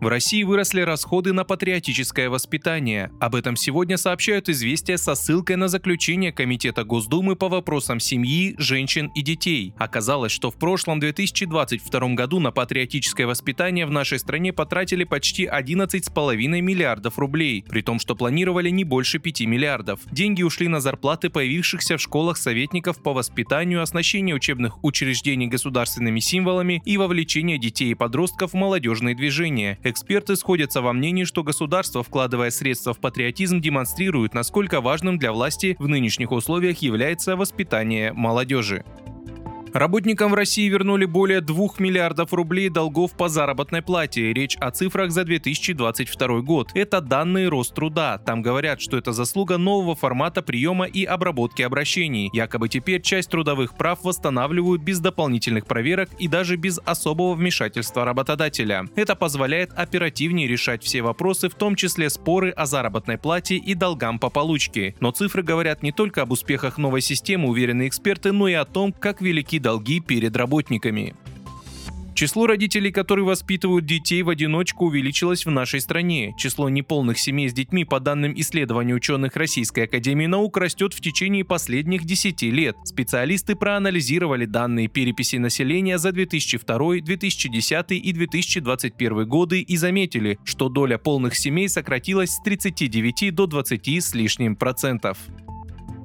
В России выросли расходы на патриотическое воспитание. Об этом сегодня сообщают известия со ссылкой на заключение Комитета Госдумы по вопросам семьи, женщин и детей. Оказалось, что в прошлом 2022 году на патриотическое воспитание в нашей стране потратили почти 11,5 миллиардов рублей, при том, что планировали не больше 5 миллиардов. Деньги ушли на зарплаты появившихся в школах советников по воспитанию, оснащение учебных учреждений государственными символами и вовлечение детей и подростков в молодежные движения. Эксперты сходятся во мнении, что государство, вкладывая средства в патриотизм, демонстрирует, насколько важным для власти в нынешних условиях является воспитание молодежи. Работникам в России вернули более 2 миллиардов рублей долгов по заработной плате. Речь о цифрах за 2022 год. Это данные Роструда. Там говорят, что это заслуга нового формата приема и обработки обращений. Якобы теперь часть трудовых прав восстанавливают без дополнительных проверок и даже без особого вмешательства работодателя. Это позволяет оперативнее решать все вопросы, в том числе споры о заработной плате и долгам по получке. Но цифры говорят не только об успехах новой системы, уверены эксперты, но и о том, как велики долги перед работниками. Число родителей, которые воспитывают детей в одиночку, увеличилось в нашей стране. Число неполных семей с детьми, по данным исследования ученых Российской Академии Наук, растет в течение последних 10 лет. Специалисты проанализировали данные переписи населения за 2002, 2010 и 2021 годы и заметили, что доля полных семей сократилась с 39 до 20 с лишним процентов.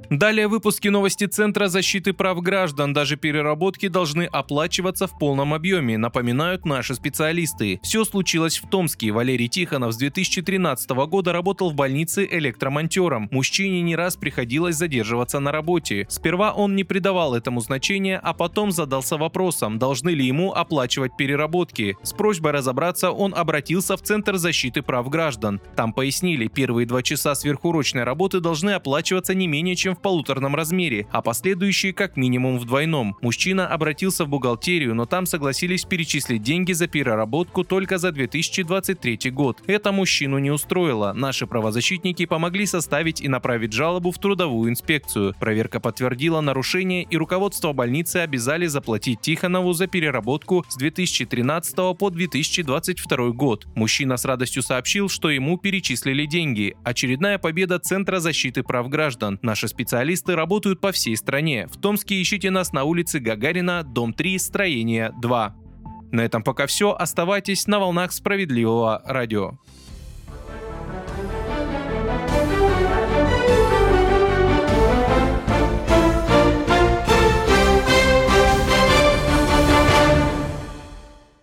Далее выпуски новости Центра защиты прав граждан. Даже переработки должны оплачиваться в полном объеме, напоминают наши специалисты. Все случилось в Томске. Валерий Тихонов с 2013 года работал в больнице электромонтером. Мужчине не раз приходилось задерживаться на работе. Сперва он не придавал этому значения, а потом задался вопросом, должны ли ему оплачивать переработки. С просьбой разобраться он обратился в Центр защиты прав граждан. Там пояснили, первые два часа сверхурочной работы должны оплачиваться не менее чем в полуторном размере, а последующие как минимум в двойном. Мужчина обратился в бухгалтерию, но там согласились перечислить деньги за переработку только за 2023 год. Это мужчину не устроило. Наши правозащитники помогли составить и направить жалобу в трудовую инспекцию. Проверка подтвердила нарушение и руководство больницы обязали заплатить Тихонову за переработку с 2013 по 2022 год. Мужчина с радостью сообщил, что ему перечислили деньги. Очередная победа Центра защиты прав граждан. Наши специалисты Специалисты работают по всей стране. В Томске ищите нас на улице Гагарина, дом 3, строение 2. На этом пока все. Оставайтесь на волнах справедливого радио.